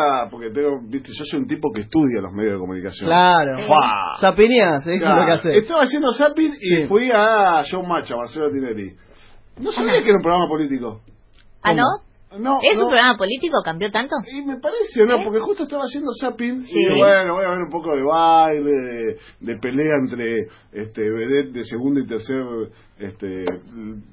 Ah, porque tengo, viste, yo soy un tipo que estudia los medios de comunicación. Claro. ¡Fua! Sapineas, eso es lo que hace. Estaba haciendo zapping y Sí. fui a Showmatch, a Marcelo Tinelli. No sabía Ajá. que era un programa político. ¿Ah, no? No, ¿Es no. un programa político? ¿Cambió tanto? Y me parece, ¿no? ¿Eh? Porque justo estaba haciendo zapping Sí. y bueno, voy a ver un poco de baile, de, de pelea entre este vedette de segundo y tercer este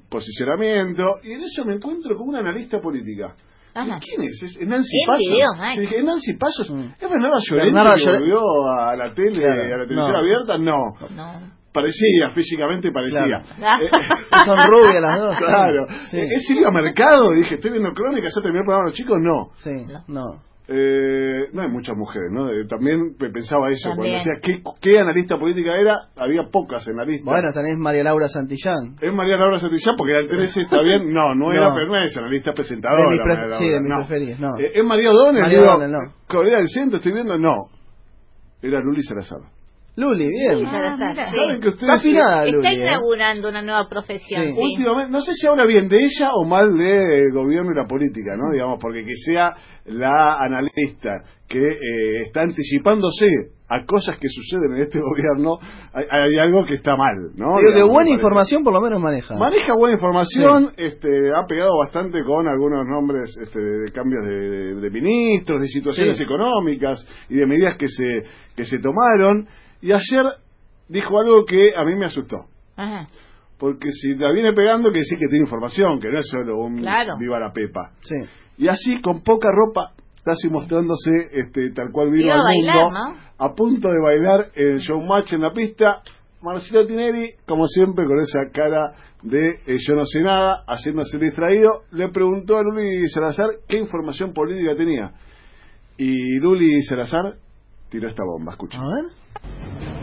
posicionamiento. Y en eso me encuentro con una analista política. Ajá. ¿Quién es? ¿Es Nancy En Pasos? dije, ¿es Nancy Pasos? Mm. ¿Es Bernarda Llorente Bernarda que Llorente. volvió a la tele, Claro, a la televisión no. abierta? No. No. Parecía, físicamente parecía. Claro. Eh, Son rubias las dos. Claro. Sí. ¿Es Silvia Mercado? Dije, estoy viendo crónicas, ya terminó el programa los chicos. No. Sí, no. Eh, no hay muchas mujeres, ¿no? Eh, también pe- pensaba eso. Cuando decía ¿qué, qué analista política era, había pocas analistas. Bueno, tenés María Laura Santillán. es María Laura Santillán porque era el 13 está bien. No, no era, pero no es analista presentadora. De mis pre- María sí, de mis no. preferidas, no. Eh, ¿Es María O'Donnell? María Digo, O'Donnell, no. Corea del Centro, estoy viendo. No. Era Luli Salazar. Luli, bien. Mira. sí. ¿Saben que Está ustedes... Está Luli, ¿eh? inaugurando una nueva profesión, Sí. sí. Últimamente, no sé si habla bien de ella o mal del gobierno y la política, ¿no? Digamos, porque que sea la analista que eh, está anticipándose a cosas que suceden en este gobierno, hay, hay algo que está mal, ¿no? Digo, de buena información por lo menos maneja. Maneja buena información, este, ha pegado bastante con algunos nombres este, de cambios de, de- de ministros, de situaciones Sí. económicas y de medidas que se, que se tomaron. Y ayer dijo algo que a mí me asustó. Ajá. Porque si la viene pegando, quiere decir que tiene información, que no es solo un Claro. viva la pepa. Sí. Y así, con poca ropa, casi mostrándose este, tal cual vino al bailar, mundo, ¿no? a punto de bailar el showmatch en la pista. Marcelo Tinelli, como siempre, con esa cara de eh, yo no sé nada, haciéndose distraído, le preguntó a Luli Salazar qué información política tenía. Y Luli Salazar tiró esta bomba, escucha. A ver.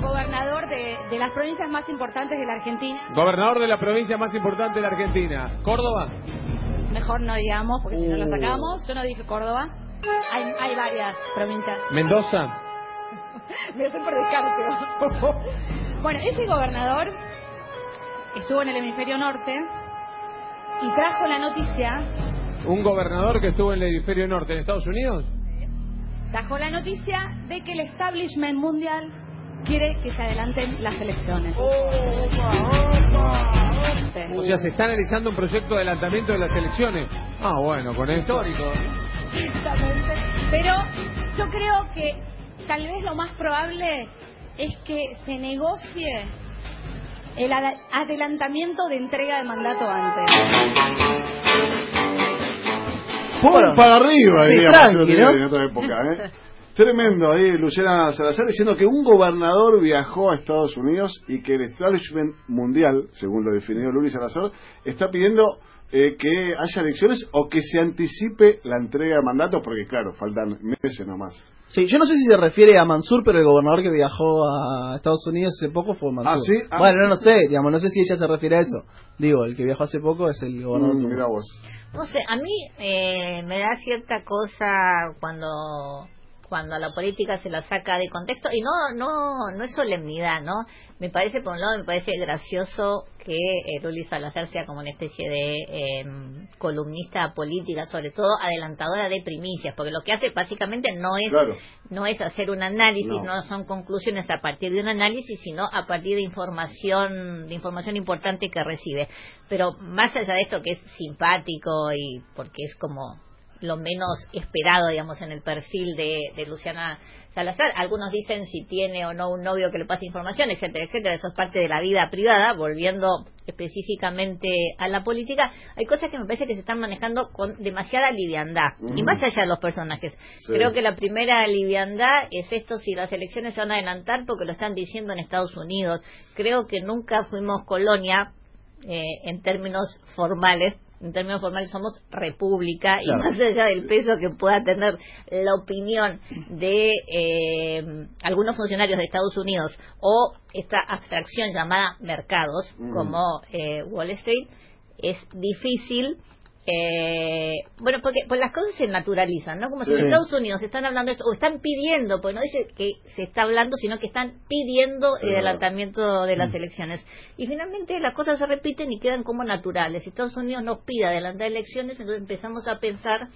Gobernador de, de las provincias más importantes de la Argentina. Gobernador de la provincia más importante de la Argentina. Córdoba. Mejor no digamos, porque si no lo Uh. sacamos. Yo no dije Córdoba. Hay, hay varias provincias. Mendoza. Me por descarte. bueno, ese gobernador estuvo en el hemisferio norte y trajo la noticia, Un gobernador que estuvo en el hemisferio norte en Estados Unidos. trajo la noticia de que el establishment mundial quiere que se adelanten las elecciones. O sea, se está analizando un proyecto de adelantamiento de las elecciones. Ah, bueno, con esto. Histórico. Exactamente. Pero yo creo que tal vez lo más probable es que se negocie el adelantamiento de entrega de mandato antes. ¡Pum! Bueno, para arriba, sí, diríamos en otra época, ¿eh? Tremendo ahí, Luciana Salazar diciendo que un gobernador viajó a Estados Unidos y que el establishment mundial, según lo definió Luli Salazar, está pidiendo eh, que haya elecciones o que se anticipe la entrega de mandatos, porque claro, faltan meses nomás. Sí, yo no sé si se refiere a Mansur, pero el gobernador que viajó a Estados Unidos hace poco fue Mansur. Ah, ¿sí? Ah. Bueno, no, no sé, digamos, no sé si ella se refiere a eso. Digo, el que viajó hace poco es el gobernador. Mm, mirá vos. No sé, a mí eh, me da cierta cosa cuando cuando a la política se la saca de contexto y no no no es solemnidad, ¿no? Me parece por un lado me parece gracioso que eh, Luli Salazar sea como una especie de eh, columnista política, sobre todo adelantadora de primicias, porque lo que hace básicamente no es Claro. no es hacer un análisis, No. no. son conclusiones a partir de un análisis, sino a partir de información, de información importante que recibe. Pero más allá de esto que es simpático y porque es como lo menos esperado, digamos, en el perfil de, de Luciana Salazar. Algunos dicen si tiene o no un novio que le pase información, etcétera, etcétera. Eso es parte de la vida privada. Volviendo específicamente a la política, hay cosas que me parece que se están manejando con demasiada liviandad. Y Mm. más allá de los personajes. Sí. Creo que la primera liviandad es esto si las elecciones se van a adelantar porque lo están diciendo en Estados Unidos. Creo que nunca fuimos colonia eh, en términos formales. En términos formales somos república y más allá del peso que pueda tener la opinión de eh, algunos funcionarios de Estados Unidos o esta abstracción llamada mercados Ujú. como eh, Wall Street, es difícil eh, bueno, porque pues las cosas se naturalizan, ¿no? Como si en Estados Unidos están hablando esto, o están pidiendo, pues no dice que se está hablando, sino que están pidiendo el adelantamiento de Mm. las elecciones. Y finalmente las cosas se repiten y quedan como naturales. Si Estados Unidos nos pide adelantar elecciones, entonces empezamos a pensar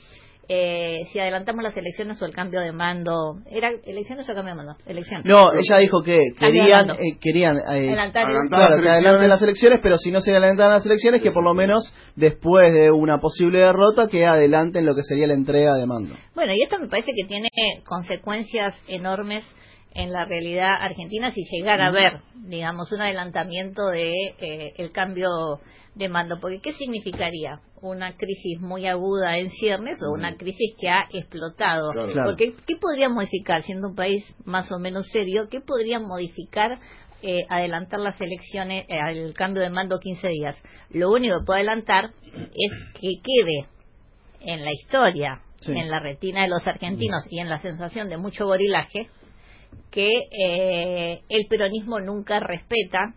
eh, si adelantamos las elecciones o el cambio de mando. ¿Era elecciones o cambio de mando? Elecciones. No, ella dijo que querían, eh, querían eh, Adelantar- Adelantar claro, las elecciones. las elecciones, pero si no se adelantan las elecciones, que por lo menos después de una posible derrota, que adelanten lo que sería la entrega de mando. Bueno, y esto me parece que tiene consecuencias enormes en la realidad argentina si llegara a haber, digamos, un adelantamiento de eh, el cambio de mando, porque ¿qué significaría? Una crisis muy aguda en ciernes o una crisis que ha explotado. Claro. Claro. Porque ¿qué podría modificar, siendo un país más o menos serio, qué podría modificar eh, adelantar las elecciones, eh, el cambio de mando 15 días? Lo único que puede adelantar es que quede en la historia, Sí. en la retina de los argentinos y en la sensación de mucho gorilaje, que eh, el peronismo nunca respeta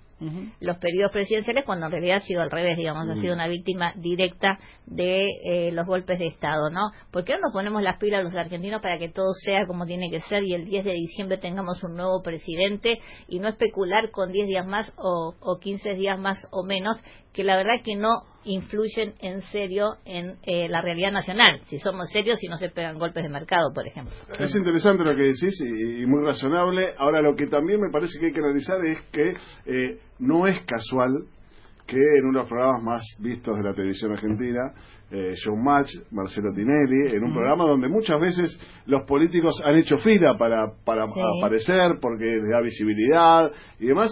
los periodos presidenciales cuando en realidad ha sido al revés, digamos, ha sido una víctima directa de eh, los golpes de Estado, ¿no? ¿Por qué no nos ponemos las pilas los argentinos para que todo sea como tiene que ser y el 10 de diciembre tengamos un nuevo presidente y no especular con 10 días más o, o 15 días más o menos, que la verdad que no influyen en serio en eh, la realidad nacional, si somos serios y no se pegan golpes de mercado, por ejemplo. Es interesante lo que decís y, y muy razonable. Ahora, lo que también me parece que hay que analizar es que eh, no es casual que en uno de los programas más vistos de la televisión argentina, eh, Showmatch, Marcelo Tinelli, en un programa donde muchas veces los políticos han hecho fila para, para Sí. aparecer porque les da visibilidad y demás,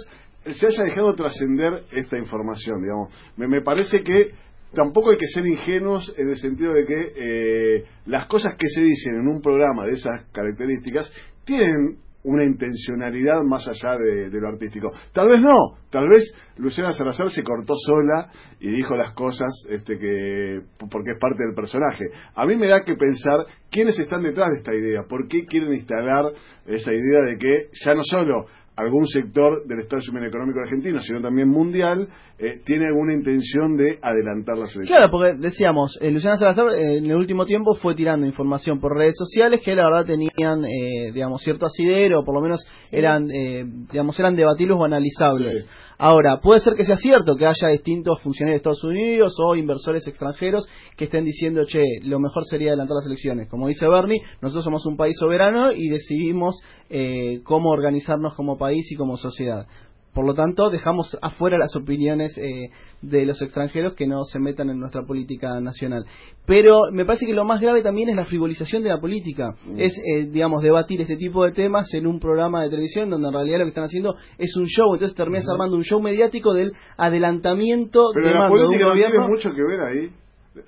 se haya dejado trascender esta información, digamos. Me, me parece que tampoco hay que ser ingenuos en el sentido de que eh, las cosas que se dicen en un programa de esas características tienen una intencionalidad más allá de, lo artístico. Tal vez no, tal vez Luciana Salazar se cortó sola y dijo las cosas este, que porque es parte del personaje. A mí me da que pensar quiénes están detrás de esta idea, por qué quieren instalar esa idea de que ya no solo algún sector del establishment económico argentino, sino también mundial, eh, tiene alguna intención de adelantar las elecciones. Claro, porque decíamos, eh, Luciana Salazar eh, en el último tiempo fue tirando información por redes sociales que la verdad tenían, eh, digamos, cierto asidero, o por lo menos eran, eh, digamos, eran debatibles o analizables. Sí. Ahora, puede ser que sea cierto que haya distintos funcionarios de Estados Unidos o inversores extranjeros que estén diciendo, che, lo mejor sería adelantar las elecciones. Como dice Bernie, nosotros somos un país soberano y decidimos eh, cómo organizarnos como país y como sociedad. Por lo tanto, dejamos afuera las opiniones eh, de los extranjeros que no se metan en nuestra política nacional. Pero me parece que lo más grave también es la frivolización de la política. Es, eh, digamos, debatir este tipo de temas en un programa de televisión donde en realidad lo que están haciendo es un show. Entonces terminas armando un show mediático del adelantamiento Pero de la mando de un política no gobierno. tiene mucho que ver ahí.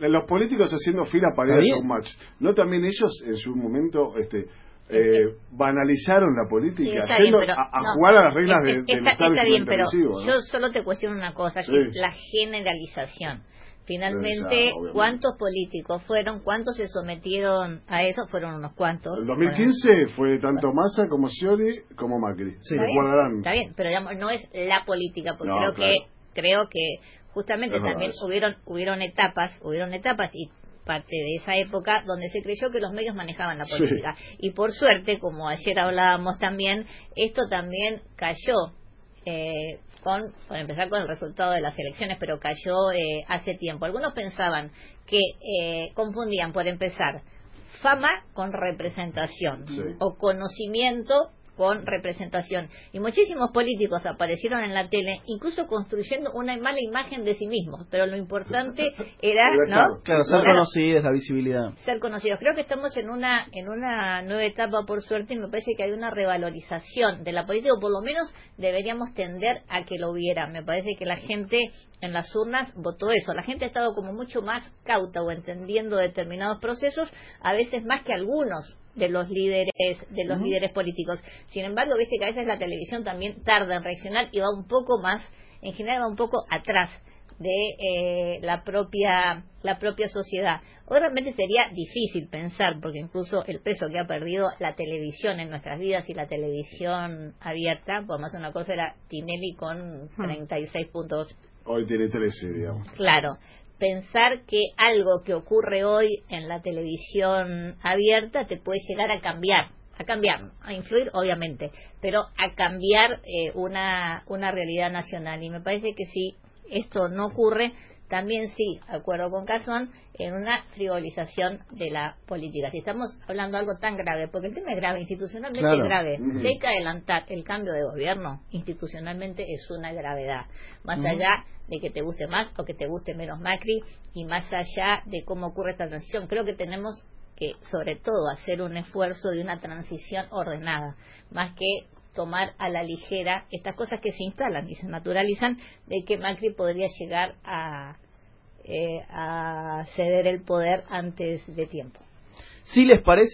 Los políticos haciendo fila para ir a un match. ¿No también ellos en su momento este, eh, banalizaron la Sí, política? está yendo bien, pero, a, a no, jugar a las reglas es- de, del está, bien, pero ¿no? yo solo te cuestiono una cosa, Sí. que es la generalización. Finalmente, Sí, ya. ¿cuántos políticos fueron? ¿Cuántos se sometieron a eso? Fueron unos cuantos. El 2015 fue tanto Massa como Scioli como Macri. Sí. Está bien. Está bien, pero digamos, no es la política, porque No, creo claro. que creo que justamente Es también hubieron hubieron etapas, hubieron etapas y parte de esa época donde se creyó que los medios manejaban la Sí. política. Y por suerte, como ayer hablábamos también, esto también cayó eh, con, por empezar con el resultado de las elecciones, pero cayó eh, hace tiempo. Algunos pensaban que eh, confundían, por empezar, fama con representación Sí. o conocimiento con representación. Y muchísimos políticos aparecieron en la tele, incluso construyendo una mala imagen de sí mismos. Pero lo importante era, ¿no? Claro, ser conocidos, la visibilidad. ser conocidos. Creo que estamos en una en una nueva etapa, por suerte, y me parece que hay una revalorización de la política, o por lo menos deberíamos tender a que lo hubiera. Me parece que la gente en las urnas votó eso. La gente ha estado como mucho más cauta o entendiendo determinados procesos, a veces más que algunos de los líderes de los líderes políticos. Sin embargo, viste que a veces la televisión también tarda en reaccionar y va un poco más, en general va un poco atrás de eh, la propia la propia sociedad. Hoy realmente sería difícil pensar, porque incluso el peso que ha perdido la televisión en nuestras vidas y la televisión abierta, por más una cosa era Tinelli con 36 puntos Hoy tiene 13, digamos. Claro, pensar que algo que ocurre hoy en la televisión abierta te puede llegar a cambiar, a cambiar, a influir obviamente, pero a cambiar eh, una, una realidad nacional. Y me parece que si esto no ocurre, también sí, acuerdo con Cazón, en una frivolización de la política. Si estamos hablando de algo tan grave, porque el tema es grave, institucionalmente Claro. es grave, si hay que adelantar el cambio de gobierno, institucionalmente es una gravedad. Más allá de que te guste más o que te guste menos Macri, y más allá de cómo ocurre esta transición, creo que tenemos que, sobre todo, hacer un esfuerzo de una transición ordenada, más que tomar a la ligera estas cosas que se instalan y se naturalizan de que Macri podría llegar a, eh, a ceder el poder antes de tiempo. Si les parece